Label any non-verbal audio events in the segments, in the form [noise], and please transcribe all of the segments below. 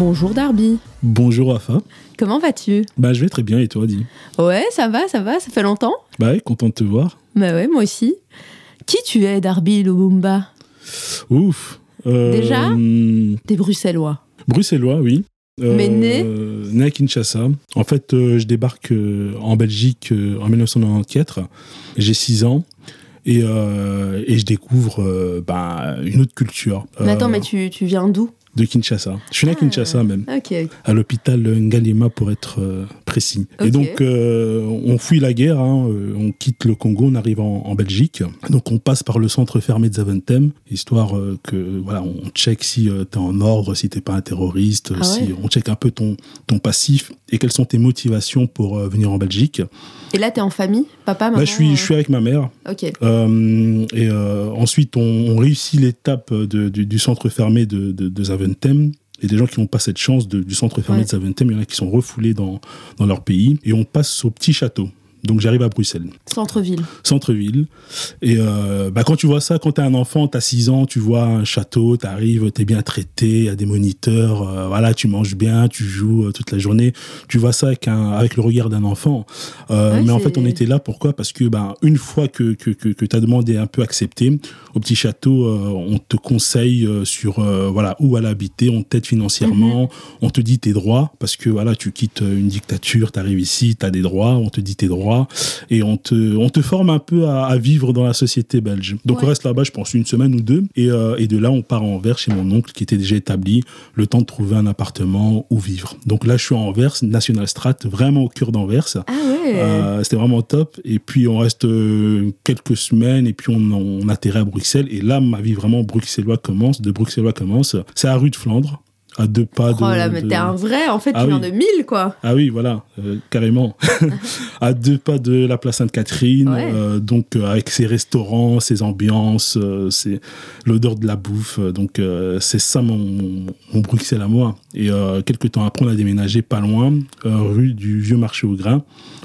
Bonjour Darby. Bonjour Afa. Comment vas-tu? Bah je vais très bien et toi dis? Ouais, ça va, ça va, ça fait longtemps Bah ouais, content de te voir. Bah ouais, moi aussi. Qui tu es Darby Lubumba? Ouf. Euh, Déjà hum, T'es bruxellois. Bruxellois, oui. Euh, Mais né? Né à Kinshasa. En fait, euh, je débarque euh, en Belgique euh, en 1994. J'ai 6 ans. Et, euh, et je découvre euh, bah, une autre culture. Mais attends, euh, mais tu, tu viens d'où? De Kinshasa. Je suis né à Ah. Kinshasa même. À l'hôpital Ngalima pour être euh, précis. Et donc euh, on fuit la guerre, hein, euh, on quitte le Congo, on arrive en, en Belgique. Donc on passe par le centre fermé de Zaventem, histoire que voilà, on check si tu t'es en ordre, si t'es pas un terroriste, Ah si ouais. on check un peu ton ton passif et quelles sont tes motivations pour venir en Belgique. Et là, t'es en famille Papa, maman Là je suis je suis avec ma mère. Euh, et euh, ensuite, on, on réussit l'étape du, du centre fermé de, de, de Zaventem. Et des gens qui n'ont pas cette chance de- du centre fermé Ouais. de Zaventem, il y en a qui sont refoulés dans, dans leur pays. Et on passe au petit château. Donc j'arrive à Bruxelles, Centre-ville. centre-ville. Et euh, bah, quand tu vois ça, quand tu es un enfant, tu as 6 ans, tu vois un château, tu arrives, tu es bien traité, il y a des moniteurs, euh, voilà, tu manges bien, tu joues euh, toute la journée. Tu vois ça avec, un, avec le regard d'un enfant. Ouais, mais en fait, on était là, pourquoi? Parce que ben, une fois que, que, que, que ta demande est un peu acceptée, au petit château, on te conseille sur voilà, où aller habiter, on t'aide financièrement, Mhm. on te dit tes droits, parce que voilà, tu quittes une dictature, tu arrives ici, tu as des droits, on te dit tes droits, et on te, on te forme un peu à, à vivre dans la société belge. Donc Ouais. on reste là-bas, je pense, une semaine ou deux, et, euh, et de là, on part à Anvers chez mon oncle qui était déjà établi, le temps de trouver un appartement où vivre. Donc là, je suis à Anvers, National Strat, vraiment au cœur d'Anvers. Ah ouais Euh, c'était vraiment top. Et puis on reste euh, quelques semaines et puis on, on atterrit à Bruxelles. Et là, ma vie vraiment bruxellois commence. De bruxellois commence. C'est à rue de Flandre, à deux pas de. Oh là, mais de- t'es un vrai, en fait, Ah tu oui. de Mille, quoi. Ah oui, voilà, euh, carrément. [laughs] à deux pas de la place Sainte-Catherine. Ouais. euh, donc euh, avec ses restaurants, ses ambiances, euh, c'est l'odeur de la bouffe. euh, donc euh, c'est ça mon, mon, mon Bruxelles à moi. Et euh, quelques temps après, on a déménagé pas loin, euh, rue du Vieux Marché au Grain.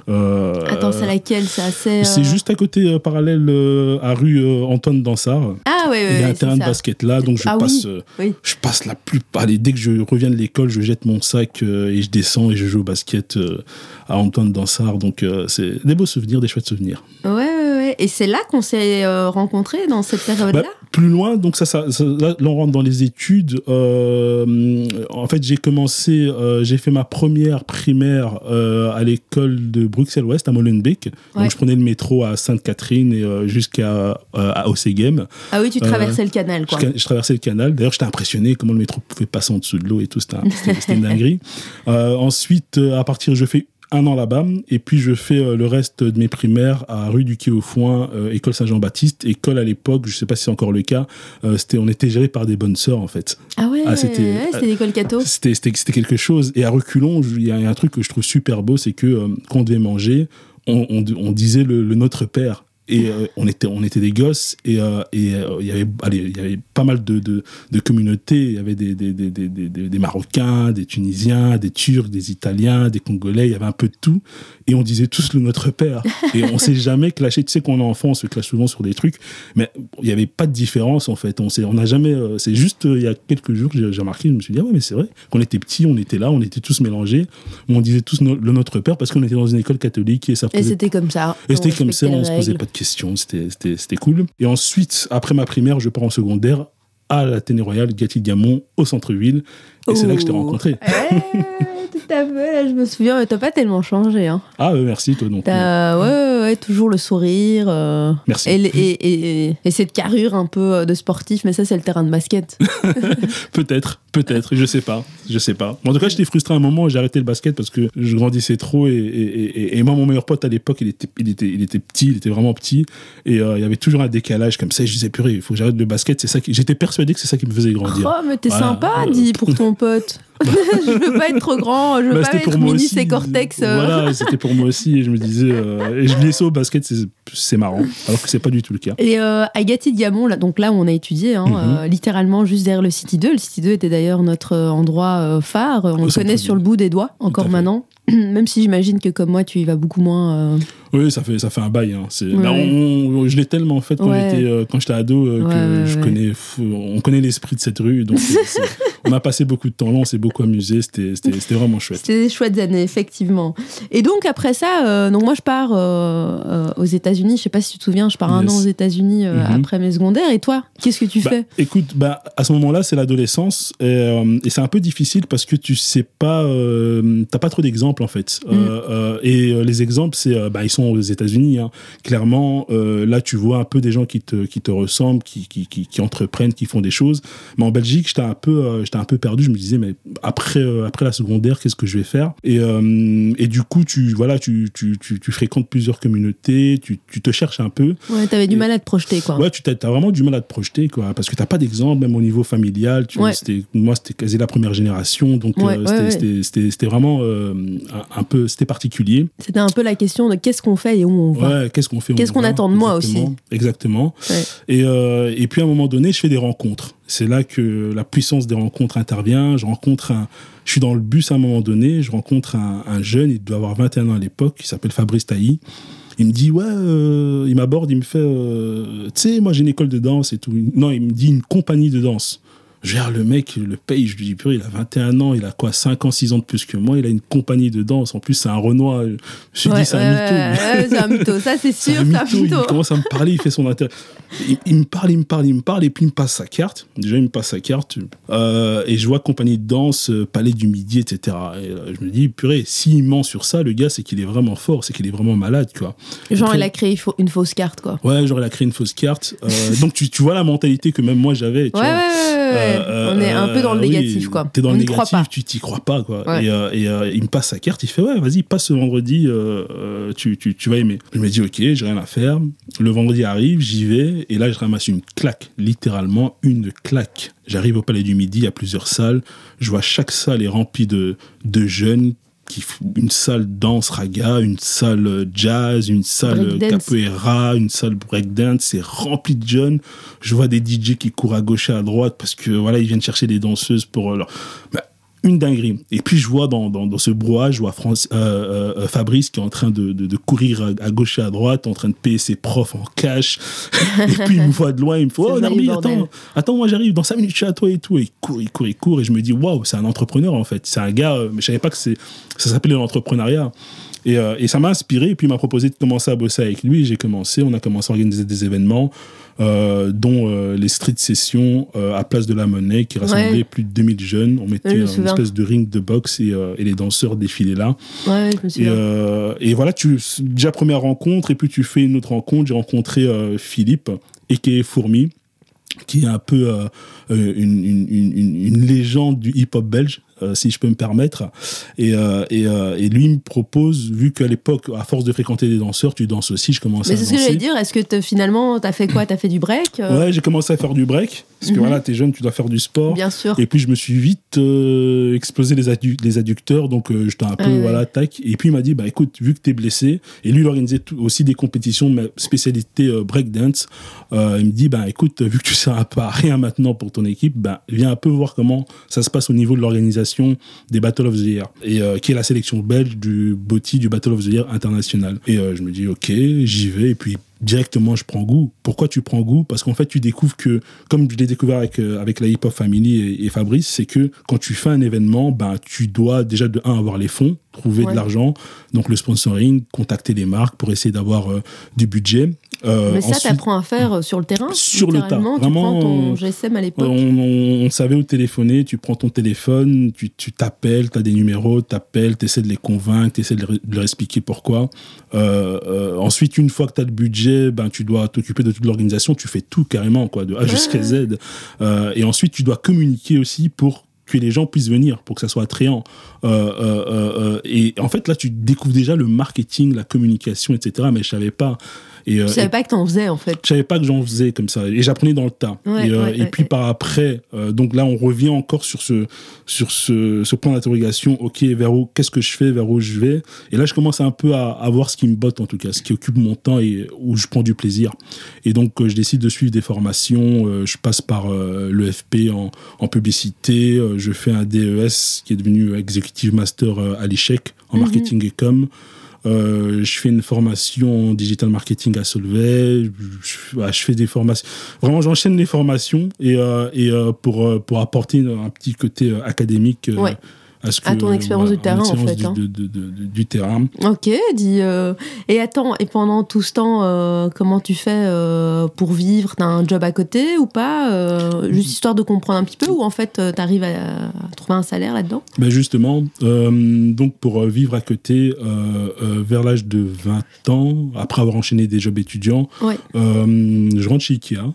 Euh, Attends, c'est laquelle? C'est assez. c'est euh, juste à côté, euh, parallèle euh, à rue euh, Antoine Dansard. Ah ouais, ouais. Il y a un terrain de basket là, donc je Ah passe, oui, euh, oui. je passe la plupart. Allez, dès que je reviens de l'école, je jette mon sac euh, et je descends et je joue au basket euh, à Antoine Dansard. Donc euh, c'est des beaux souvenirs, des chouettes souvenirs. Ouais, ouais. Et c'est là qu'on s'est euh, rencontrés, dans cette période-là Bah, plus loin, donc ça, ça, ça- là, on rentre dans les études. Euh, en fait, j'ai commencé, euh, j'ai fait ma première primaire euh, à l'école de Bruxelles-Ouest à Molenbeek. Ouais. Donc je prenais le métro à Sainte-Catherine et jusqu'à à Ossegem. Ah oui, tu traversais le canal, quoi. Je, je traversais le canal. D'ailleurs, j'étais impressionné comment le métro pouvait passer en dessous de l'eau et tout. C'était un- c'était- c'était une [laughs] dinguerie. Ensuite, à partir, je fais un an là-bas et puis je fais euh, le reste de mes primaires à rue du Quai au Foin, euh, école Saint-Jean-Baptiste. École à l'époque, je sais pas si c'est encore le cas, euh, c'était, on était géré par des bonnes sœurs en fait. Ah ouais, Ah, c'était- ouais, c'était l'école catho. C'était, c'était, c'était quelque chose. Et à reculons, il y a un truc que je trouve super beau, c'est que quand on devait manger, on, on- on disait le, le Notre Père. Et euh, on, était, on était des gosses et euh, et, euh, il y avait allez, il y avait pas mal de, de, de communautés. Il y avait des, des, des, des, des, des Marocains, des Tunisiens, des Turcs, des Italiens, des Congolais. Il y avait un peu de tout. Et on disait tous le Notre Père. Et on s'est jamais clashé. Tu sais, quand on est enfant, on se clash souvent sur des trucs. Mais il n'y avait pas de différence en fait. On s'est- on n'a jamais. c'est juste il y a quelques jours, j'ai j'ai remarqué, je me suis dit, ah ouais, mais c'est vrai. Quand on était petits, on était là, on était tous mélangés. On disait tous no- le Notre Père parce qu'on était dans une école catholique et ça Et posait c'était comme ça. et c'était comme ça, on se posait pas de questions, c'était- cool. Et ensuite, après ma primaire, je pars en secondaire à la Téné Royale, Gatti-Diamont, au centre-ville. Et c'est là que je t'ai rencontré. [laughs] Ouais, tout à fait. Je me souviens, mais t'as pas tellement changé. Hein. Ah, euh, merci, toi non plus. Ouais, ouais, ouais, toujours le sourire. euh, Merci. Et, et, et, et cette carrure un peu euh, de sportif, mais ça, c'est le terrain de basket. [laughs] Peut-être, peut-être, je sais pas, je sais pas. En tout cas, j'étais frustré à un moment, j'ai arrêté le basket parce que je grandissais trop et, et, et- et moi, mon meilleur pote à l'époque, il était, il, était, il était petit, il était vraiment petit et euh, il y avait toujours un décalage comme ça. Et je disais, purée, il faut que j'arrête le basket, c'est ça qui... J'étais persuadé que c'est ça qui me faisait grandir. Oh, mais t'es Voilà. sympa, dis, pour ton pote. [laughs] [laughs] je veux pas être trop grand, je veux Bah, pas être mini et cortex. Voilà, c'était pour moi aussi. Et je me disais, euh, et je ça au basket, c'est- marrant. Alors que c'est pas du tout le cas. Et euh, à Gatti-Diamont, là, donc là où on a étudié, hein, Mhm. euh, littéralement juste derrière le City 2. Le City 2 était d'ailleurs notre euh, endroit euh, phare. On le connaît sur le bout des doigts, encore maintenant. [clears throat] Même si j'imagine que comme moi, tu y vas beaucoup moins. euh, Oui, ça fait, ça fait un bail. Hein. Ouais, bah, on- je l'ai tellement fait quand Ouais. j'étais ado que ouais, je connais, on connaît l'esprit de cette rue. Donc, [laughs] on a passé beaucoup de temps là, on s'est beaucoup amusé, c'était vraiment chouette. C'était des chouettes années, effectivement. Et donc après ça, euh, donc moi je pars euh, euh, aux États-Unis, je sais pas si tu te souviens, je pars un an aux États-Unis mhm. après mes secondaires. Et toi, qu'est-ce que tu bah, fais? Écoute, bah, à ce moment-là, c'est l'adolescence et, c'est un peu difficile parce que tu sais pas, t'as pas trop d'exemples en fait. Mm. et les exemples, c'est, bah, ils sont aux États-Unis. Hein. Clairement, là tu vois un peu des gens qui te, qui te ressemblent, qui, qui, qui, qui entreprennent, qui font des choses. Mais en Belgique, j'étais un peu, j'étais un peu perdu. Je me disais, mais après, après la secondaire, qu'est-ce que je vais faire? Et, et du coup, tu, voilà, tu, tu, tu, tu fréquentes plusieurs communautés, tu, tu, te cherches un peu. Ouais, t'avais du mal à te projeter, quoi. Ouais, tu as, vraiment du mal à te projeter, quoi, parce que t'as pas d'exemple, même au niveau familial. Tu, moi, c'était quasi la première génération, donc euh, c'était vraiment euh, un, peu, c'était particulier. C'était un peu la question de qu'est-ce qu'on fait et où on va. Ouais, qu'est-ce qu'on fait Qu'est-ce qu'on attend de moi aussi Exactement. Et, euh, et puis à un moment donné, je fais des rencontres. C'est là que la puissance des rencontres intervient. Je rencontre un, je suis dans le bus à un moment donné, je rencontre un, un jeune, il doit avoir 21 ans à l'époque, qui s'appelle Fabrice Tailly. Il me dit, ouais, euh, il m'aborde, il me fait, euh, tu sais, moi j'ai une école de danse et tout. Non, il me dit une compagnie de danse. Gère le mec, le paye, je lui dis, purée, il a 21 ans, il a quoi, 5 ans, 6 ans de plus que moi, il a une compagnie de danse, en plus c'est un Renoir. Je me suis dit, c'est un mytho. c'est un mytho, ça c'est [laughs] sûr, c'est un, mytho. Il commence à me parler, il fait son intérêt. Il, me parle, il me parle, il me parle, et puis il me passe sa carte. Déjà, il me passe sa carte, euh, et je vois compagnie de danse, euh, Palais du Midi, etc. Et euh, je me dis, purée, s'il ment sur ça, le gars, c'est qu'il est vraiment fort, c'est qu'il est vraiment malade, quoi. Genre, il a créé une fausse carte, quoi. Ouais, genre, il a créé une fausse carte. donc, tu, tu, vois la mentalité que même moi j'avais, tu ouais, vois. Euh, on est un peu dans le négatif, quoi. T'es dans le négatif, tu t'y crois pas, quoi. Et, euh, euh, il me passe sa carte, il fait ouais, vas-y, passe ce vendredi, tu, tu, tu, vas aimer. Je me dis ok, j'ai rien à faire. Le vendredi arrive, j'y vais, et là je ramasse une claque, littéralement une claque. J'arrive au Palais du Midi, il y a plusieurs salles. Je vois chaque salle est remplie de, de jeunes qui une salle danse raga, une salle jazz, une salle capoeira, une salle breakdance, c'est rempli de jeunes. Je vois des DJ qui courent à gauche et à droite parce que voilà, ils viennent chercher des danseuses pour leur une dinguerie. Et puis je vois dans, dans, ce brouhaha, je vois France, euh, euh, euh, Fabrice qui est en train de, de, courir à, gauche et à droite, en train de payer ses profs en cash. [laughs] et puis il me voit de loin, il me fait Oh Narmi, attends, attends, moi j'arrive, dans 5 minutes je suis à toi et tout. Et il court, il court, il court. Et je me dis Waouh, c'est un entrepreneur en fait. C'est un gars, mais je savais pas que ça s'appelait l'entrepreneuriat. Et, et, ça m'a inspiré, et puis il m'a proposé de commencer à bosser avec lui. J'ai commencé, on a commencé à organiser des événements. Euh, dont euh, les street sessions euh, à Place de la Monnaie qui rassemblaient plus de 2000 jeunes. On mettait une espèce de ring de boxe et, et les danseurs défilaient là. Ouais, et, et, voilà, tu, déjà première rencontre, et puis tu fais une autre rencontre. J'ai rencontré Philippe, et qui est Fourmi qui est un peu une, une, une, une, légende du hip-hop belge. Euh, si je peux me permettre. Et, euh, et, euh, et, lui me propose, vu qu'à l'époque, à force de fréquenter des danseurs, tu danses aussi, je commence à danser. Mais c'est ce que j'allais dire, est-ce que finalement, tu as fait quoi? Tu as fait du break Ouais, j'ai commencé à faire du break, parce que mhm. voilà, tu es jeune, tu dois faire du sport. Bien sûr. Et puis je me suis vite explosé les, les adducteurs, donc j'étais un peu, voilà, tac. Et puis il m'a dit, bah écoute, vu que tu es blessé, et lui il organisait aussi des compétitions de ma spécialité breakdance, il me dit, bah écoute, vu que tu sers à [laughs] rien maintenant pour ton équipe, bah viens un peu voir comment ça se passe au niveau de l'organisation des Battle of the Year, et, euh, qui est la sélection belge du BOTY, du Battle of the Year international. Et euh, je me dis, ok, j'y vais, et puis directement je prends goût. Pourquoi tu prends goût? Parce qu'en fait, tu découvres que, comme je l'ai découvert avec, euh, avec la Hip Hop Family et, Fabrice, c'est que quand tu fais un événement, ben, tu dois déjà de un avoir les fonds, trouver de l'argent, donc le sponsoring, contacter les marques pour essayer d'avoir du budget. Euh, Mais ça, tu apprends à faire euh, sur le terrain Sur le. Vraiment, tu prends ton GSM à l'époque on, savait où téléphoner, tu prends ton téléphone, tu t'appelles, tu as des numéros, tu appelles, tu essaies de les convaincre, tu essaies de, leur expliquer pourquoi. Euh, ensuite, une fois que tu as le budget, ben, tu dois t'occuper de toute l'organisation, tu fais tout carrément, quoi, de A jusqu'à Z. et ensuite, tu dois communiquer aussi pour que les gens puissent venir pour que ça soit attrayant. et en fait, là, tu découvres déjà le marketing, la communication, etc. Mais je savais pas. Et, euh, savais pas que t'en faisais en fait. Je savais pas que j'en faisais comme ça. Et j'apprenais dans le tas. et, euh, et puis par après, euh, donc là on revient encore sur ce, sur ce, ce point d'interrogation. Ok, vers où, qu'est-ce que je fais, vers où je vais? Et là je commence un peu à, à, voir ce qui me botte en tout cas, ce qui occupe mon temps et où je prends du plaisir. Et donc je décide de suivre des formations. je passe par l'EFP en, en publicité. je fais un DES qui est devenu Executive Master à l'ICHEC en mhm. marketing et com. Je fais une formation en digital marketing à Solvay. Je, je fais des formations. Vraiment, j'enchaîne les formations et, et pour, pour apporter un petit côté académique à, ton expérience du terrain, en fait. Du, hein. du, terrain. Ok, dis. Euh, et attends, et pendant tout ce temps, euh, comment tu fais euh, pour vivre? T'as un job à côté ou pas? Juste histoire de comprendre un petit peu, ou en fait, tu arrives à, trouver un salaire là-dedans? Ben Justement, donc pour vivre à côté, vers l'âge de 20 ans, après avoir enchaîné des jobs étudiants, je rentre chez Ikea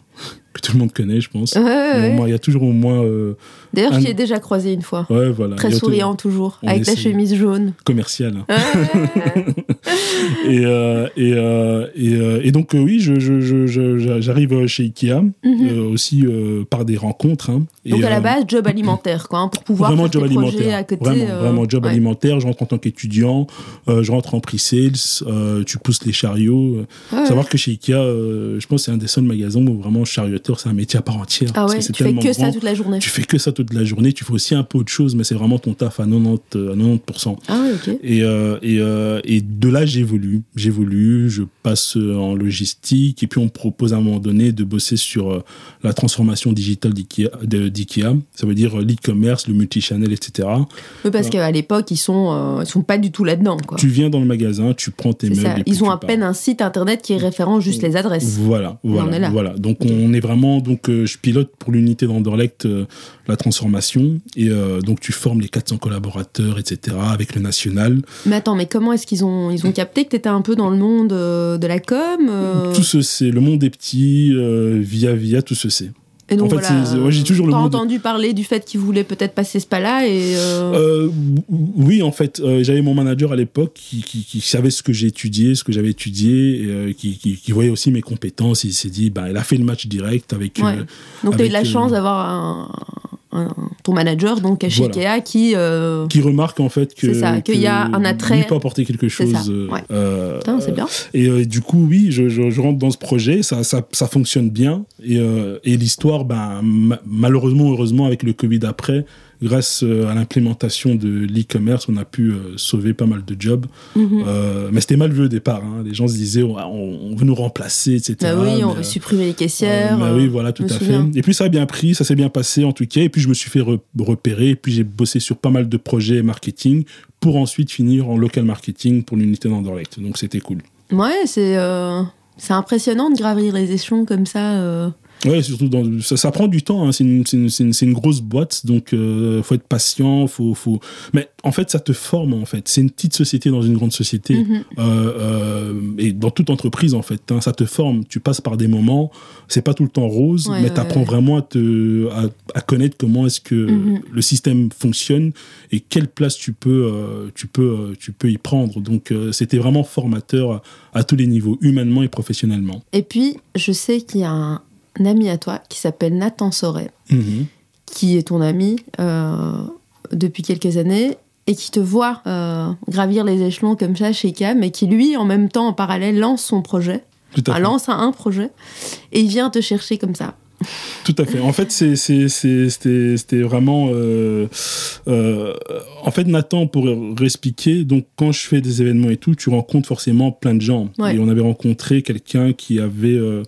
que tout le monde connaît, je pense. il y a toujours au moins. Euh, D'ailleurs, je t'ai déjà croisé une fois. Ouais, voilà. Très souriant, toujours, avec ta chemise jaune. Commercial. [laughs] Et, euh, et, euh, et, et, donc, oui, j'arrive je, je, chez Ikea, mhm. aussi par des rencontres. Hein. donc, à la base, job alimentaire, quoi, hein, pour pouvoir vraiment faire job alimentaire. à côté. Vraiment, vraiment job alimentaire. Je rentre en tant qu'étudiant, je rentre en pre-sales, tu pousses les chariots. Savoir que chez Ikea, je pense que c'est un des seuls magasins où vraiment chariot c'est un métier à part entière. Ah ouais, tu fais que ça toute la journée. Tu fais que ça toute la journée. Tu fais aussi un peu autre chose, mais c'est vraiment ton taf à 90%. À 90%. Ah ouais, ok. Et, euh, et, euh, et de là, j'évolue. J'évolue, je passe en logistique, et puis on me propose à un moment donné de bosser sur euh, la transformation digitale d'IKEA. Ça veut dire l'e-commerce, le multichannel, etc. Oui, parce qu'à l'époque, ils sont, ils sont pas du tout là-dedans. Tu viens dans le magasin, tu prends tes meubles. Ils ont à peine un site internet qui est référent juste les adresses. Voilà, voilà. Voilà. Donc on est vraiment donc, euh, je pilote pour l'unité d'Anderlecht euh, la transformation. Et euh, donc, tu formes les 400 collaborateurs, etc., avec le national. Mais attends, mais comment est-ce qu'ils ont, ils ont capté que tu étais un peu dans le monde de la com Tout ce c'est. Le monde des petits, via, via, tout ce c'est. Et donc, en fait, voilà, j'ai toujours le entendu parler du fait qu'il voulait peut-être passer ce pas-là et. Euh... Euh, oui, en fait, euh, j'avais mon manager à l'époque qui, qui, qui, savait ce que j'ai étudié, ce que j'avais étudié, et, euh, qui, qui, voyait aussi mes compétences. Il s'est dit, bah, il a fait le match direct avec. Ouais. donc, tu as eu de la chance d'avoir un, ton manager donc chez Ikea qui euh, qui remarque en fait que qu'il y a un attrait. peut apporter quelque chose euh, c'est bien. et euh, du coup oui je, je, rentre dans ce projet ça, ça, ça fonctionne bien et, et l'histoire ben malheureusement heureusement avec le Covid après grâce euh, à l'implémentation de l'e-commerce, on a pu euh, sauver pas mal de jobs. Mhm. Euh, mais c'était mal vu au départ. Hein. Les gens se disaient, on, veut nous remplacer, etc. Bah oui, on veut supprimer les caissières. bah oui, voilà, tout à fait. Et puis ça a bien pris, ça s'est bien passé en tout cas. Et puis je me suis fait repérer. Et puis j'ai bossé sur pas mal de projets marketing pour ensuite finir en local marketing pour l'unité d'Anderlecht. Donc c'était cool. Ouais, c'est c'est impressionnant de gravir les échelons comme ça. Ouais, surtout dans, ça, ça prend du temps. Hein. C'est une, une, une, grosse boîte, donc euh, faut être patient. Faut, faut... Mais en fait, ça te forme. En fait, c'est une petite société dans une grande société mm-hmm. euh, euh, et dans toute entreprise en fait. Hein, ça te forme. Tu passes par des moments. C'est pas tout le temps rose, mais tu apprends vraiment à te à, à connaître comment est-ce que mm-hmm. le système fonctionne et quelle place tu peux euh, tu peux tu peux y prendre. Donc c'était vraiment formateur à, à tous les niveaux, humainement et professionnellement. Et puis je sais qu'il y a un ami à toi qui s'appelle Nathan Soret, mhm. qui est ton ami euh, depuis quelques années et qui te voit euh, gravir les échelons comme ça chez Cam et qui lui, en même temps, en parallèle, lance son projet, lance un, projet et il vient te chercher comme ça. Tout à fait. En fait, c'était vraiment. Euh, en fait, Nathan, pour réexpliquer, donc quand je fais des événements et tout, tu rencontres forcément plein de gens. Et on avait rencontré quelqu'un qui avait euh,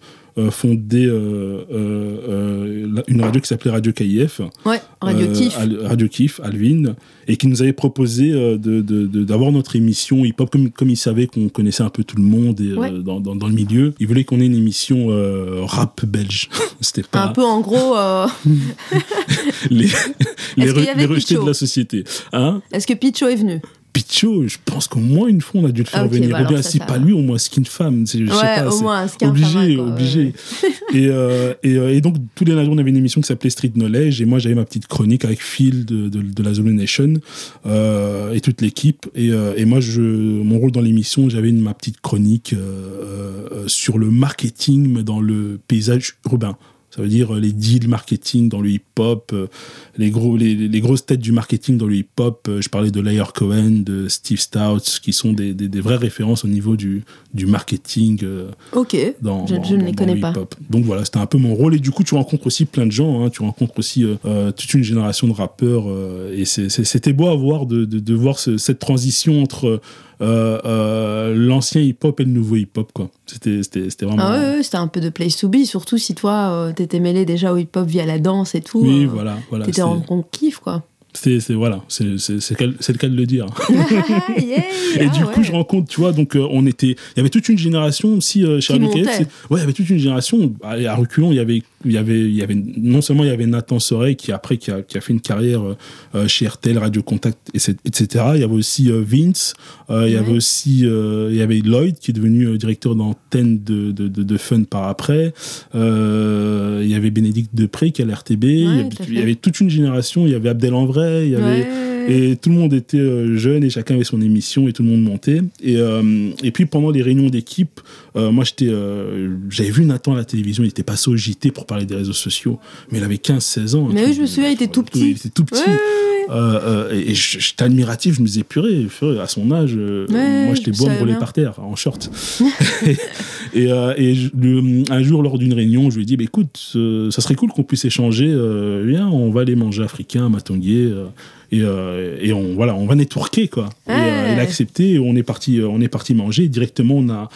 fondé euh, euh, une radio qui s'appelait Radio KIF. Ouais, Radio Kif. Radio Kif, Alvin, et qui nous avait proposé d'avoir de, de, notre émission hip-hop, comme, comme il savait qu'on connaissait un peu tout le monde et, dans, dans, dans, le milieu. Il voulait qu'on ait une émission rap belge. [laughs] C'était pas... Un peu en gros... [laughs] les, [laughs] les, les rejetés de la société. Hein? Est-ce que Picho est venu? Picho, je pense qu'au moins une fois on a dû le faire venir. Bah bien, si pas lui, au moins Skin Femme. Je ouais, sais pas, au moins skin obligé, obligé. [laughs] et, euh, et, euh, et, donc tous les jours on avait une émission qui s'appelait Street Knowledge et moi j'avais ma petite chronique avec Phil de, de, de la Zulu Nation euh, et toute l'équipe. Et, euh, et, moi, je, mon rôle dans l'émission, j'avais ma petite chronique euh, sur le marketing dans le paysage urbain. Ça veut dire les deals marketing dans le hip-hop, les, gros, les, les, grosses têtes du marketing dans le hip-hop. je parlais de Layer Cohen, de Steve Stouts, qui sont des, des, vraies références au niveau du, du marketing. ok, dans, je, ne les connais pas. Donc voilà, c'était un peu mon rôle. Et du coup, tu rencontres aussi plein de gens. Hein. Tu rencontres aussi toute une génération de rappeurs. et c'était beau à voir de, de, de voir cette transition entre euh, euh, l'ancien hip-hop et le nouveau hip-hop, quoi. C'était, vraiment. Ah ouais, c'était un peu de place to be, surtout si toi, euh, t'étais mêlé déjà au hip-hop via la danse et tout. Oui, voilà. voilà t'étais en kiff, quoi. C'est, voilà, c'est, le cas de le dire. et du coup, je rencontre, tu vois, donc on était, il y avait toute une génération aussi chez Ouais, il y avait toute une génération. À, reculons, il y avait il y avait, il y avait non seulement il y avait Nathan Soreille qui après qui a, qui a fait une carrière euh, chez RTL, Radio Contact, etc. Il y avait aussi euh, Vince, euh, il y avait aussi il y avait Lloyd qui est devenu directeur d'antenne de, de, de, Fun par après. il y avait Bénédicte Depré qui à l'RTB. il, y avait, toute une génération. Il y avait Abdel en Il y avait et tout le monde était euh, jeune et chacun avait son émission et tout le monde montait. Et, euh, et puis pendant les réunions d'équipe, euh, moi j'étais, j'avais vu Nathan à la télévision, il était passé au JT pour parler des réseaux sociaux, mais il avait 15-16 ans. Mais oui, je me souviens, il était tout petit. Il était tout petit. Et j'étais admiratif, je me disais, purée, à son âge, moi j'étais beau à me rouler par terre, en short. [laughs] et, et un jour, lors d'une réunion, je lui ai dit, bah, écoute, ça serait cool qu'on puisse échanger, viens, on va aller manger africain. Euh, et, on voilà on va networker quoi et, euh, il a accepté on est parti euh, on est parti manger directement on a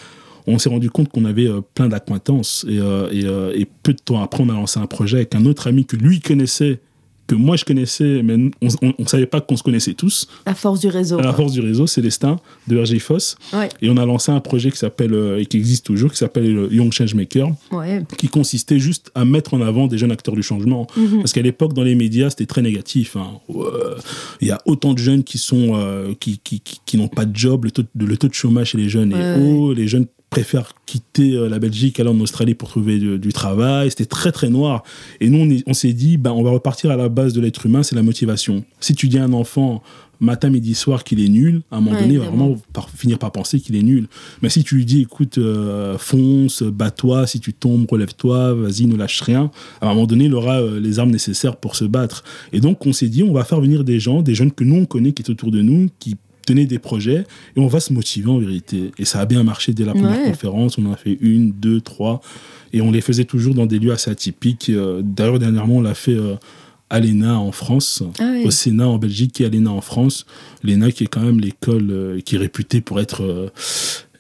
on s'est rendu compte qu'on avait plein d'acquaintances et, et, peu de temps après on a lancé un projet avec un autre ami que lui connaissait que moi je connaissais, mais on ne savait pas qu'on se connaissait tous. La force du réseau. La force du réseau, Célestin de RG Foss. Et on a lancé un projet qui s'appelle, euh, et qui existe toujours, qui s'appelle Young Changemaker, ouais. qui consistait juste à mettre en avant des jeunes acteurs du changement. Mhm. Parce qu'à l'époque, dans les médias, c'était très négatif. Hein. Il y a autant de jeunes qui sont euh, qui, qui, qui, n'ont pas de job, le taux, le taux de chômage chez les jeunes est haut, les jeunes préfèrent quitter euh, la Belgique, aller en Australie pour trouver du, travail. C'était très très noir. Et nous, on, s'est dit, ben, on va repartir à la base de l'être humain, c'est la motivation. Si tu dis à un enfant matin, midi, soir qu'il est nul, à un moment donné, il va vraiment par, finir par penser qu'il est nul. Mais si tu lui dis, écoute, euh, fonce, bats-toi, si tu tombes, relève-toi, vas-y, ne lâche rien, à un moment donné, il aura euh, les armes nécessaires pour se battre. Et donc, on s'est dit, on va faire venir des gens, des jeunes que nous, on connaît, qui sont autour de nous, qui tenez des projets et on va se motiver en vérité. Et ça a bien marché dès la première conférence. On en a fait une, deux, trois. Et on les faisait toujours dans des lieux assez atypiques. Euh, d'ailleurs, dernièrement, on l'a fait euh, à l'ENA en France, ah au Sénat en Belgique et à l'ENA en France. L'ENA qui est quand même l'école euh, qui est réputée pour être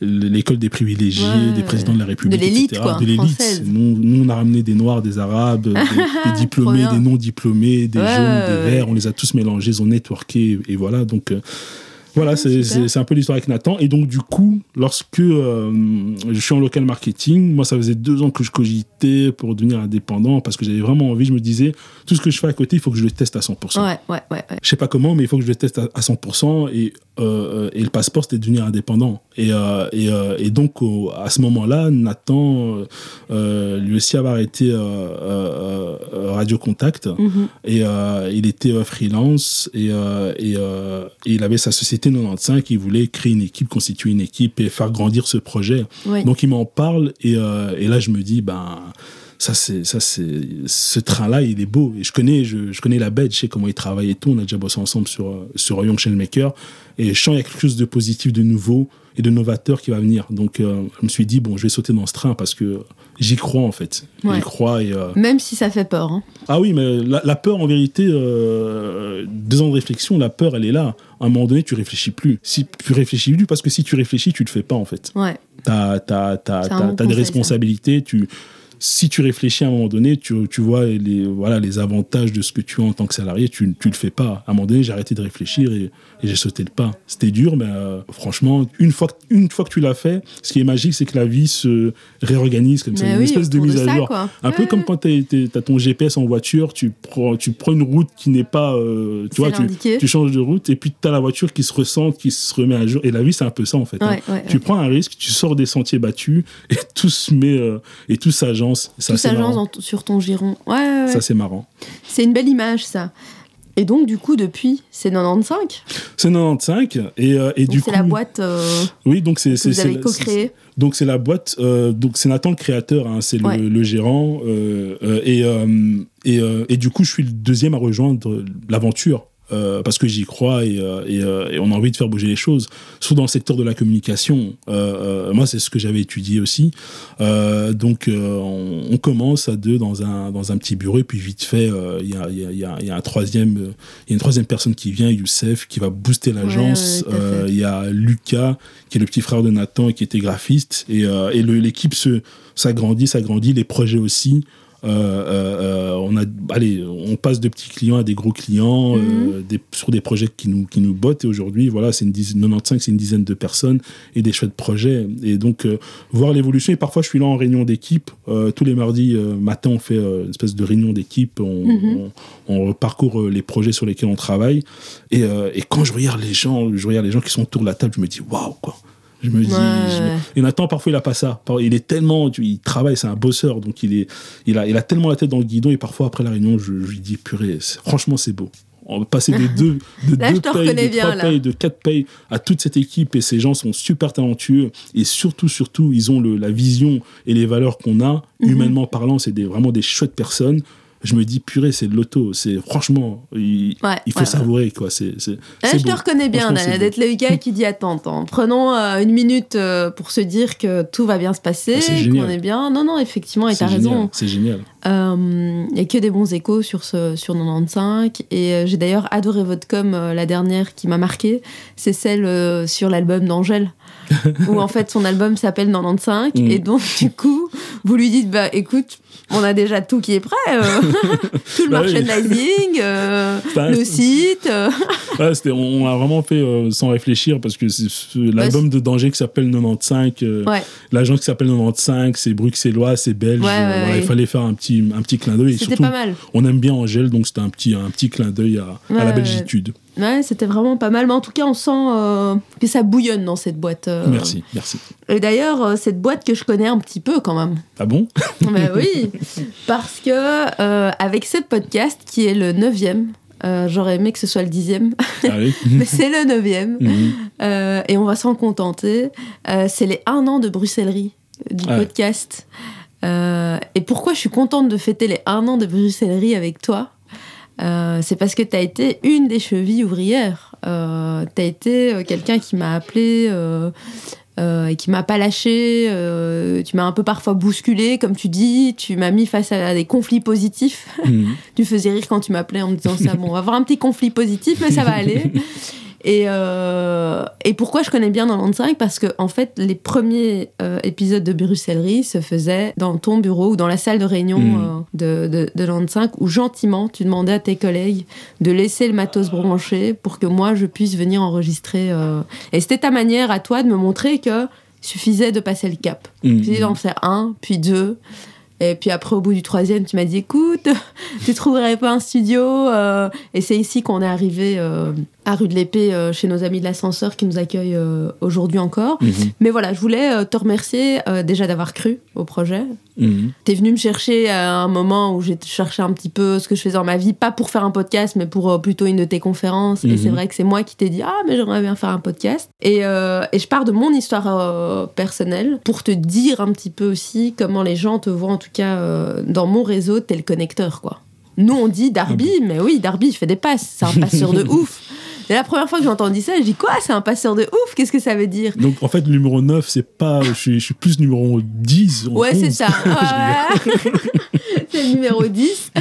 l'école des privilégiés, des présidents de la République, de l'élite, De l'élite. Nous, nous, on a ramené des Noirs, des Arabes, des, [laughs] diplômés, des non-diplômés, des jaunes, des verts. On les a tous mélangés, ils ont networké. Et voilà, donc voilà, c'est un peu l'histoire avec Nathan. Et donc, du coup, lorsque euh, je suis en local marketing, moi, ça faisait deux ans que je cogitais pour devenir indépendant parce que j'avais vraiment envie. Je me disais, tout ce que je fais à côté, il faut que je le teste à 100%. Ouais, ouais, ouais. Je sais pas comment, mais il faut que je le teste à, 100%. Et, euh, et le passeport, c'était de devenir indépendant. Et, euh, et, et, donc, à ce moment-là, Nathan, lui aussi, avait arrêté Radio Contact. Mm-hmm. Et il était freelance et, et il avait sa société 95 qui voulait créer une équipe, constituer une équipe et faire grandir ce projet. Donc il m'en parle et, euh, et, là je me dis, ben ça c'est ça c'est ce train là il est beau et je connais je, je, connais la bête je sais comment il travaille et tout on a déjà bossé ensemble sur sur Young Maker et je sens qu'il y a quelque chose de positif de nouveau et de novateur qui va venir donc euh, je me suis dit bon je vais sauter dans ce train parce que j'y crois en fait j'y crois et euh, même si ça fait peur hein. ah oui mais la, peur en vérité deux ans de réflexion la peur elle est là à un moment donné, tu réfléchis plus. Si tu réfléchis plus, parce que si tu réfléchis, tu le fais pas en fait. Ouais. T'as as, as, des responsabilités, tu, si tu réfléchis à un moment donné, tu, tu, vois les, voilà, les avantages de ce que tu as en tant que salarié, tu ne le fais pas. À un moment donné, j'ai arrêté de réfléchir et, et j'ai sauté le pas. C'était dur, mais euh, franchement, une fois, une fois que tu l'as fait, ce qui est magique, c'est que la vie se réorganise comme ça. Une espèce de mise à jour. Un peu comme quand tu as, ton GPS en voiture, tu prends, tu prends une route qui n'est pas. Euh, tu vois, tu, tu, changes de route et puis tu as la voiture qui se ressent, qui se remet à jour. Et la vie, c'est un peu ça en fait. Hein. tu prends un risque, tu sors des sentiers battus et tout se met. Euh, et tout s'agence. Ça, tout s'agence sur ton giron. Ouais, Ça, c'est marrant. C'est une belle image, ça. Et donc, du coup, depuis, c'est 95 C'est 95. Et, euh, et du coup. C'est la boîte. Euh, oui, donc c'est. Que vous avez co-créé. Donc, c'est la boîte. Euh, donc, c'est Nathan le créateur, hein, c'est le, le, gérant. et, et, et, du coup, je suis le deuxième à rejoindre l'aventure. Euh, parce que j'y crois et, euh, euh, et, on a envie de faire bouger les choses. Surtout dans le secteur de la communication. moi, c'est ce que j'avais étudié aussi. donc, on, commence à deux dans un, dans un petit bureau et puis vite fait, il y a, y, a, y, a, un troisième, y a une troisième personne qui vient, Youssef, qui va booster l'agence. Il y a Lucas, qui est le petit frère de Nathan et qui était graphiste. Et, et l'équipe s'agrandit, s'agrandit, les projets aussi. Euh, euh, euh, on a, allez, on passe de petits clients à des gros clients mhm. des, sur des projets qui nous, qui nous bottent. Et aujourd'hui, voilà, c'est une dizaine, 95, c'est une dizaine de personnes et des chouettes projets. Et donc, voir l'évolution. Et parfois, je suis là en réunion d'équipe. tous les mardis matin, on fait une espèce de réunion d'équipe. Mhm. On, parcourt les projets sur lesquels on travaille. Et, et, quand je regarde les gens, je regarde les gens qui sont autour de la table, je me dis waouh, quoi. Je me dis. Et Nathan, parfois, il a pas ça. Il est tellement. Il travaille, c'est un bosseur. Donc, il, est, il, a, il a tellement la tête dans le guidon. Et parfois, après la réunion, je, lui dis purée, franchement, c'est beau. On va passer de deux, de [laughs] deux payes, de trois payes, de quatre payes à toute cette équipe. Et ces gens sont super talentueux. Et surtout, surtout, ils ont le, la vision et les valeurs qu'on a. Mhm. Humainement parlant, c'est vraiment des chouettes personnes je me dis purée c'est de l'auto c'est franchement il, faut savourer quoi c'est je te reconnais bien d'être le gars qui dit attends, attends prenons euh, une minute euh, pour se dire que tout va bien se passer ah, qu'on est bien. Non non effectivement et t'as raison. c'est génial. Euh, il n'y a que des bons échos sur ce sur 95 et j'ai d'ailleurs adoré votre com la dernière qui m'a marqué. C'est celle sur l'album d'Angèle [laughs] où en fait son album s'appelle 95 mm. et donc du coup vous lui dites bah écoute on a déjà tout qui est prêt. Euh. [laughs] tout le bah merchandising, euh, [laughs] le site. Euh. on, a vraiment fait sans réfléchir parce que c'est l'album de Danger qui s'appelle 95. L'agent qui s'appelle 95, c'est bruxellois, c'est belge. il fallait faire un petit, un petit clin d'œil. C'était pas mal. On aime bien Angèle, donc c'était un petit, un petit clin d'œil à, à la belgitude. Ouais, c'était vraiment pas mal. Mais en tout cas, on sent euh, que ça bouillonne dans cette boîte. Euh. Merci, merci. Et d'ailleurs, euh, cette boîte que je connais un petit peu quand même. Ah bon? [laughs] Bah Oui, parce que avec cette podcast qui est le neuvième, j'aurais aimé que ce soit le dixième, ah [laughs] mais c'est le neuvième, mhm. et on va s'en contenter. c'est les un an de bruxellerie du podcast. et pourquoi je suis contente de fêter les un an de bruxellerie avec toi? Euh, c'est parce que tu as été une des chevilles ouvrières. Euh, tu as été euh, quelqu'un qui m'a appelé et qui m'a pas lâché. tu m'as un peu parfois bousculé, comme tu dis. Tu m'as mis face à, des conflits positifs. Mhm. [laughs] tu faisais rire quand tu m'appelais en me disant ça. Bon, on va avoir un petit conflit positif, mais ça va aller. [laughs] Et, euh, et pourquoi je connais bien 95 Parce que, en fait, les premiers euh, épisodes de Bruxellerie se faisaient dans ton bureau ou dans la salle de réunion hmm. euh, de, de, de 95 où gentiment tu demandais à tes collègues de laisser le matos branché pour que moi je puisse venir enregistrer. Et c'était ta manière à toi de me montrer que suffisait de passer le cap. Il hmm. suffisait d'en faire un, puis deux. Et puis après, au bout du troisième, tu m'as dit écoute, [laughs] tu trouverais pas un studio euh, Et c'est ici qu'on est arrivé euh, à rue de l'Épée, euh, chez nos amis de l'ascenseur qui nous accueillent aujourd'hui encore. Mhm. Mais voilà, je voulais te remercier déjà d'avoir cru au projet. Mhm. Tu es venu me chercher à un moment où j'ai cherché un petit peu ce que je faisais dans ma vie, pas pour faire un podcast, mais pour plutôt une de tes conférences. Et c'est mhm. vrai que c'est moi qui t'ai dit ah, mais j'aimerais bien faire un podcast. Et, et je pars de mon histoire personnelle pour te dire un petit peu aussi comment les gens te voient en tout cas euh, dans mon réseau, t'es le connecteur, quoi. Nous, on dit Darby, ah mais oui, Darby, il fait des passes. C'est un passeur de [laughs] ouf. Et la première fois que j'ai entendu ça, je dis quoi C'est un passeur de ouf Qu'est-ce que ça veut dire? Donc en fait, le numéro 9, c'est pas. Je suis, je suis, plus numéro 10. Ouais, c'est ça. [laughs] [laughs] c'est le numéro 10.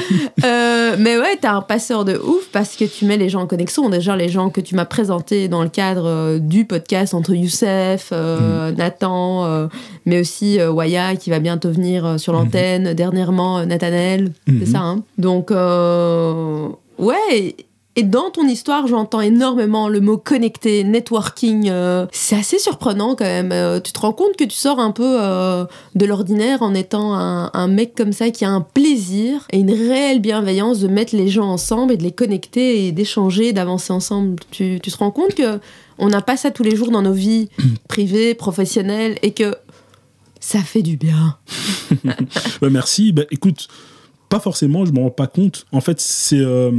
Euh, mais ouais, t'es un passeur de ouf parce que tu mets les gens en connexion. Déjà, les gens que tu m'as présentés dans le cadre euh, du podcast entre Youssef, euh, mm. Nathan, mais aussi Waya qui va bientôt venir sur mm-hmm. l'antenne. Dernièrement, Nathanel. C'est mm-hmm. ça, hein Donc, ouais. Et dans ton histoire, j'entends énormément le mot connecté, networking. Euh, c'est assez surprenant quand même. Euh, tu te rends compte que tu sors un peu euh, de l'ordinaire en étant un, mec comme ça qui a un plaisir et une réelle bienveillance de mettre les gens ensemble et de les connecter et d'échanger, d'avancer ensemble. Tu, tu te rends compte que on n'a pas ça tous les jours dans nos vies [clears throat] privées, professionnelles et que ça fait du bien. [laughs] bah merci. Bah, écoute, pas forcément, je me rends pas compte. En fait, c'est euh,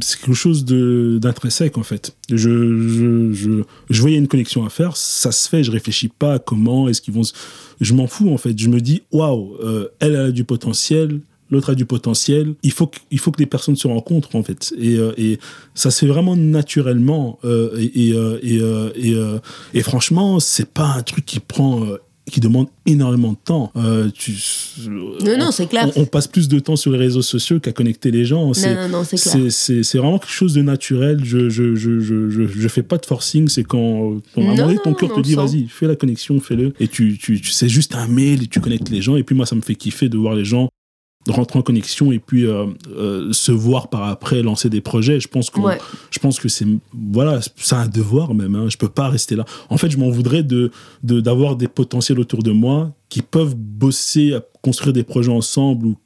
c'est quelque chose d'intrinsèque, en fait. Je, je, je, je, voyais une connexion à faire, ça se fait, je réfléchis pas à comment, est-ce qu'ils vont... Je m'en fous, en fait. Je me dis, waouh, euh, elle a du potentiel, l'autre a du potentiel. Il faut, que, il faut que les personnes se rencontrent, en fait. Et, euh, et ça se fait vraiment naturellement. Euh, et, et, et, et, franchement, c'est pas un truc qui prend qui demande énormément de temps. Euh, tu, non, non, c'est clair. On, passe plus de temps sur les réseaux sociaux qu'à connecter les gens. Non, non, non, c'est clair. C'est vraiment quelque chose de naturel. Je je, je, je, je, fais pas de forcing. C'est quand, à un moment donné, ton cœur te dit, vas-y, fais la connexion, fais-le. Et tu, tu, tu c'est juste un mail et tu connectes les gens. Et puis moi, ça me fait kiffer de voir les gens rentrer en connexion et puis euh, euh, se voir par après lancer des projets. Je pense que je pense que c'est voilà c'est un devoir même hein, je peux pas rester là. En fait je m'en voudrais de d'avoir des potentiels autour de moi qui peuvent bosser à construire des projets ensemble ou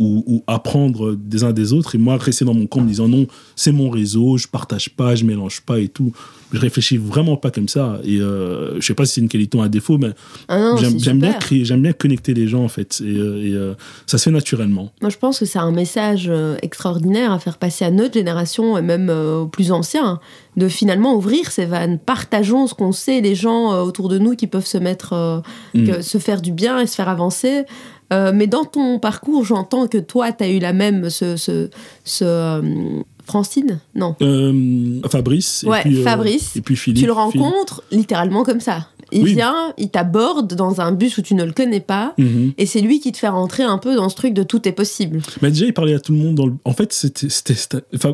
ou, apprendre des uns des autres. Et moi rester dans mon camp en me disant non c'est mon réseau je partage pas je mélange pas et tout. Je réfléchis vraiment pas comme ça. Et euh, je sais pas si c'est une qualité ou un défaut mais ah j'aime bien créer j'aime bien connecter les gens en fait. Et, euh, euh, ça se fait naturellement. Moi je pense que c'est un message extraordinaire à faire passer à notre génération et même aux plus anciens de finalement ouvrir ces vannes. Partageons ce qu'on sait les gens autour de nous qui peuvent se mettre mm. se faire du bien et se faire avancer euh, mais dans ton parcours, j'entends que toi, tu as eu la même. Ce, ce, ce euh, Francine Non. Euh, Fabrice. Ouais, et puis, Fabrice. et puis Philippe. Tu le rencontres littéralement comme ça. Il vient, il t'aborde dans un bus où tu ne le connais pas, mhm. et c'est lui qui te fait rentrer un peu dans ce truc de tout est possible. Mais déjà, il parlait à tout le monde. Dans le... En fait, c'était,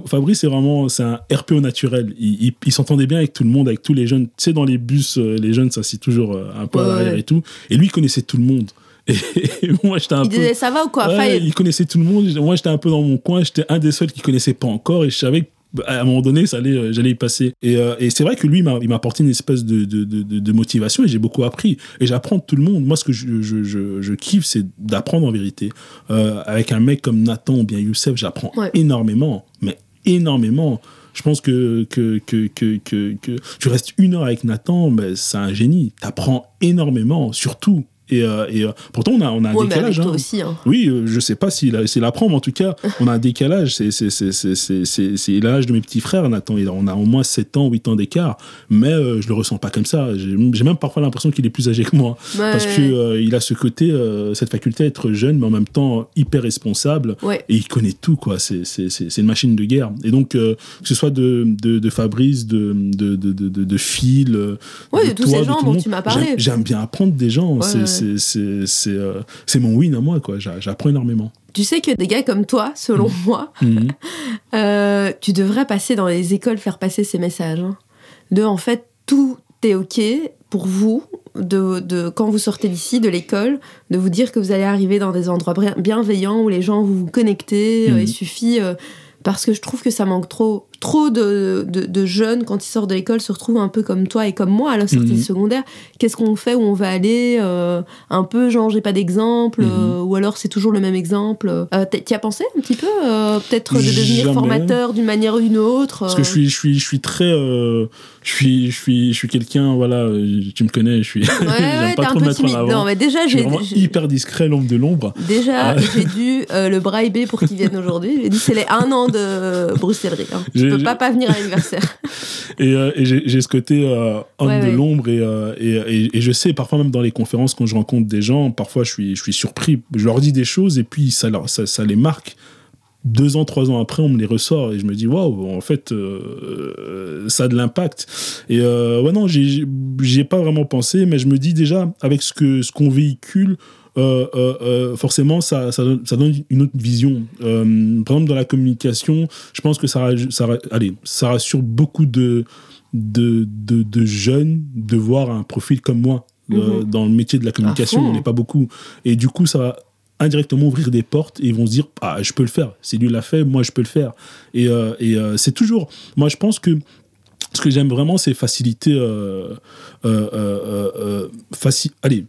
Fabrice, c'est vraiment c'est un RPO naturel. Il, il, s'entendait bien avec tout le monde, avec tous les jeunes. Tu sais, dans les bus, les jeunes s'assient toujours un peu à l'arrière et tout. Et lui, il connaissait tout le monde. [laughs] Et, moi, j'étais un il peu. Disait, ça va ou quoi? Il connaissait tout le monde. Moi, j'étais un peu dans mon coin. J'étais un des seuls qui connaissait pas encore. Et je savais que à un moment donné, ça allait, euh, j'allais y passer. Et, euh, et c'est vrai que lui, il m'a apporté une espèce de, de, de, de motivation et j'ai beaucoup appris. Et j'apprends de tout le monde. Moi, ce que je, je, je, je kiffe, c'est d'apprendre en vérité. Euh, avec un mec comme Nathan ou bien Youssef, j'apprends énormément. Mais énormément. Je pense que, que, que, que, que, tu restes une heure avec Nathan, ben, c'est un génie. Tu apprends énormément, surtout et, euh, et euh, pourtant, on a, on a un décalage. Hein. Aussi, hein. Oui, euh, je sais pas s'il si l'apprend, mais en tout cas, [laughs] on a un décalage. C'est l'âge de mes petits frères, Nathan. On a au moins 7 ans, 8 ans d'écart. Mais je le ressens pas comme ça. J'ai même parfois l'impression qu'il est plus âgé que moi. parce que il a ce côté, cette faculté à être jeune, mais en même temps hyper responsable. Et il connaît tout, quoi. C'est une machine de guerre. Et donc, que ce soit de, de, de Fabrice, de, de, de, de, de Phil, de, tous ces gens dont tu m'as parlé. J'aime bien apprendre des gens. c'est euh, c'est mon win à moi, quoi. J'apprends énormément. Tu sais que des gars comme toi, selon mmh. moi, mmh. [laughs] Euh, tu devrais passer dans les écoles, faire passer ces messages. Hein. De, en fait, tout est OK pour vous, de, de quand vous sortez d'ici, de l'école, de vous dire que vous allez arriver dans des endroits bienveillants où les gens vous, vous connectez. Euh, il mmh. suffit parce que je trouve que ça manque trop. Trop de, de, jeunes, quand ils sortent de l'école, se retrouvent un peu comme toi et comme moi à la sortie mhm. secondaire. Qu'est-ce qu'on fait, où on va aller euh, Un peu, genre, j'ai pas d'exemple, mhm. euh, ou alors c'est toujours le même exemple. Euh, tu as pensé un petit peu Peut-être de devenir formateur d'une manière ou d'une autre Parce que je suis, je suis, je suis très. je suis, je suis, je suis quelqu'un, voilà, tu me connais, je suis. Ouais, [laughs] ouais, pas trop un peu timide. Non, mais déjà, j'ai. hyper discret, l'ombre de l'ombre. Déjà, ah. j'ai dû le briber pour qu'il vienne [laughs] aujourd'hui. J'ai dit, c'est les un an de bruxellerie. Hein. Je peux pas pas venir à l'anniversaire. [laughs] [laughs] et, euh, et j'ai ce côté euh, homme de l'ombre euh, et, et, et, je sais, parfois même dans les conférences, quand je rencontre des gens, parfois je suis, je suis surpris. Je leur dis des choses et puis ça, leur, ça, ça les marque deux ans, trois ans après, on me les ressort et je me dis waouh, en fait, ça a de l'impact. Et ouais, non, j'y ai pas vraiment pensé, mais je me dis déjà, avec ce qu'on ce qu'on véhicule, euh, euh, euh, forcément, ça, ça, donne une autre vision. par exemple, dans la communication, je pense que ça, ça, allez, ça rassure beaucoup de, de, de, jeunes de voir un profil comme moi. Mhm. dans le métier de la communication, on n'est pas beaucoup. Et du coup, ça va indirectement ouvrir des portes et ils vont se dire ah je peux le faire c'est lui l'a fait moi je peux le faire et, et c'est toujours moi je pense que ce que j'aime vraiment c'est faciliter facile allez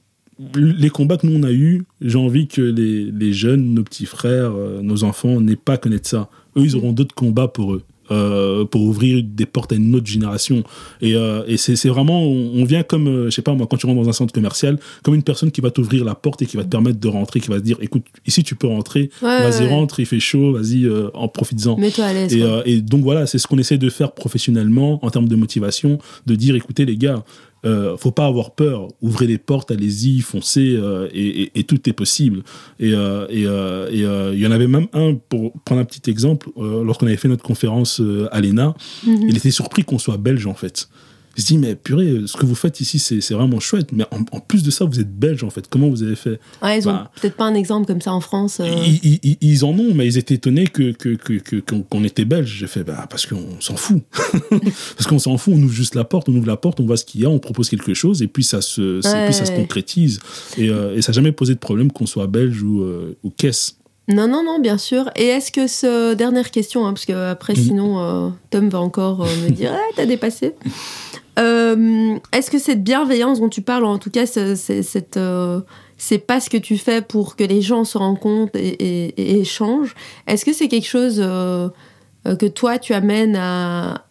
les combats que nous on a eus, j'ai envie que les, les, jeunes, nos petits frères, euh, nos enfants n'aient pas à connaître ça. Eux, ils auront d'autres combats pour eux. euh, pour ouvrir des portes à une autre génération. Et, euh, et c'est vraiment, on, vient comme, euh, je sais pas moi, quand tu rentres dans un centre commercial, comme une personne qui va t'ouvrir la porte et qui va te permettre de rentrer, qui va te dire, écoute, ici tu peux rentrer, vas-y rentre, il fait chaud, vas-y en profites-en. Mets-toi à l'aise. Et, et, donc voilà, c'est ce qu'on essaie de faire professionnellement en termes de motivation, de dire, écoutez les gars, euh, faut pas avoir peur. Ouvrez les portes, allez-y, foncez, euh, et, tout est possible. Et euh, il y en avait même un, pour prendre un petit exemple, lorsqu'on avait fait notre conférence à l'ENA, mhm. il était surpris qu'on soit belge en fait. Je dis, mais purée, ce que vous faites ici, c'est vraiment chouette. Mais en, plus de ça, vous êtes belge, en fait. Comment vous avez fait? Ouais, Ils ont bah, peut-être pas un exemple comme ça en France. Euh. Ils, en ont, mais ils étaient étonnés qu'on que, que, qu'on était belge. J'ai fait, bah, parce qu'on s'en fout. [laughs] parce qu'on s'en fout, on ouvre juste la porte, on ouvre la porte, on voit ce qu'il y a, on propose quelque chose, et puis ça se, puis ça se concrétise. Et, euh, et ça n'a jamais posé de problème qu'on soit belge ou, euh, ou caisse. Non, non, non, bien sûr. Et est-ce que ce dernière question, hein, parce que après, mm. sinon, Tom va encore me dire, ah, t'as dépassé. [laughs] Euh, est-ce que cette bienveillance dont tu parles, en tout cas, c'est euh, c'est pas ce que tu fais pour que les gens se rendent compte et, échangent. Est-ce que c'est quelque chose euh, que toi tu amènes à,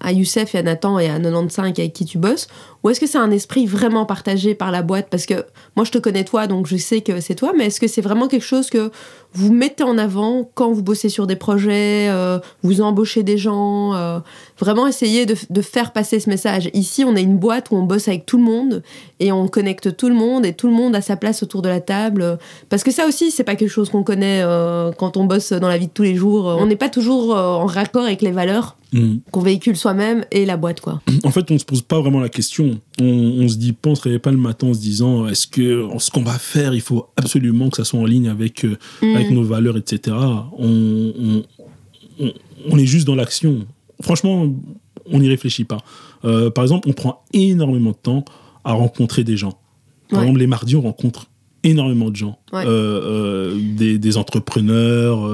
à Youssef et à Nathan et à 95 avec qui tu bosses Ou est-ce que c'est un esprit vraiment partagé par la boîte? Parce que moi je te connais toi, donc je sais que c'est toi, mais est-ce que c'est vraiment quelque chose que vous mettez en avant quand vous bossez sur des projets, euh, vous embauchez des gens euh, Vraiment essayer de, de, faire passer ce message? Ici, on est une boîte où on bosse avec tout le monde et on connecte tout le monde et tout le monde a sa place autour de la table. Parce que ça aussi, c'est pas quelque chose qu'on connaît euh, quand on bosse dans la vie de tous les jours. On n'est pas toujours en raccord avec les valeurs mm. qu'on véhicule soi-même et la boîte, quoi. En fait, on se pose pas vraiment la question. On, on se dit pas, on se réveille pas le matin en se disant est-ce que ce qu'on va faire, il faut absolument que ça soit en ligne avec, mm. avec nos valeurs, etc. On, on, est juste dans l'action. Franchement, on n'y réfléchit pas. Euh, par exemple, on prend énormément de temps à rencontrer des gens. Par exemple, les mardis, on rencontre énormément de gens, euh, euh, des, des, entrepreneurs,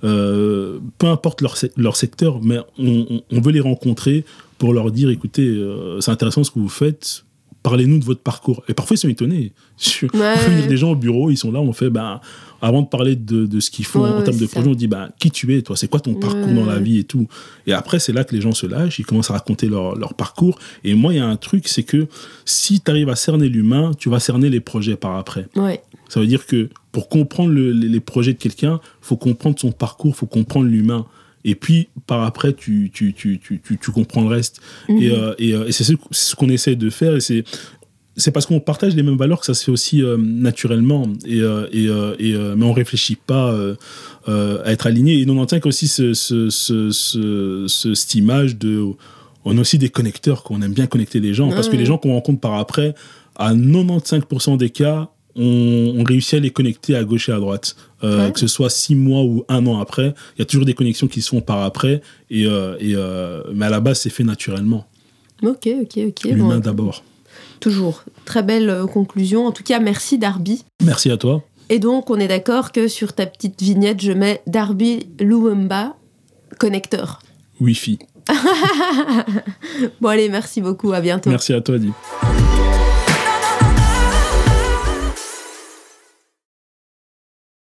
peu importe leur, leur secteur, mais on, on, veut les rencontrer pour leur dire, écoutez, c'est intéressant ce que vous faites, parlez-nous de votre parcours. Et parfois, ils sont étonnés. [laughs] Je [laughs] ouais. des gens au bureau, ils sont là, on fait, ben, avant de parler de, de ce qu'ils font en termes de projet, on dit, ben, qui tu es, toi, c'est quoi ton parcours dans la vie et tout? Et après, c'est là que les gens se lâchent, ils commencent à raconter leur, leur parcours. Et moi, il y a un truc, c'est que si tu arrives à cerner l'humain, tu vas cerner les projets par après. Ça veut dire que pour comprendre les projets de quelqu'un, faut comprendre son parcours, faut comprendre l'humain. Et puis, par après, tu, tu, tu, tu, tu, comprends le reste. Mhm. Et, euh, et, euh, et c'est ce, qu'on essaie de faire. Et c'est, c'est parce qu'on partage les mêmes valeurs que ça se fait aussi euh, naturellement. Et, et, et mais on réfléchit pas à être aligné. Et on en tient aussi ce, ce, ce, ce, cette image de. On a aussi des connecteurs, qu'on aime bien connecter les gens. Parce que les gens qu'on rencontre par après, à 95% des cas, on, on, réussit à les connecter à gauche et à droite. Euh, que ce soit six mois ou un an après, il y a toujours des connexions qui se font par après. Et, euh, et euh, mais à la base, c'est fait naturellement. Ok, ok, ok. L'humain d'abord. Toujours. Très belle conclusion. En tout cas, merci Darby. Merci à toi. Et donc, on est d'accord que sur ta petite vignette, je mets Darby Luwemba, connecteur. Wi-Fi. [laughs] bon, allez, merci beaucoup. À bientôt. Merci à toi, Di.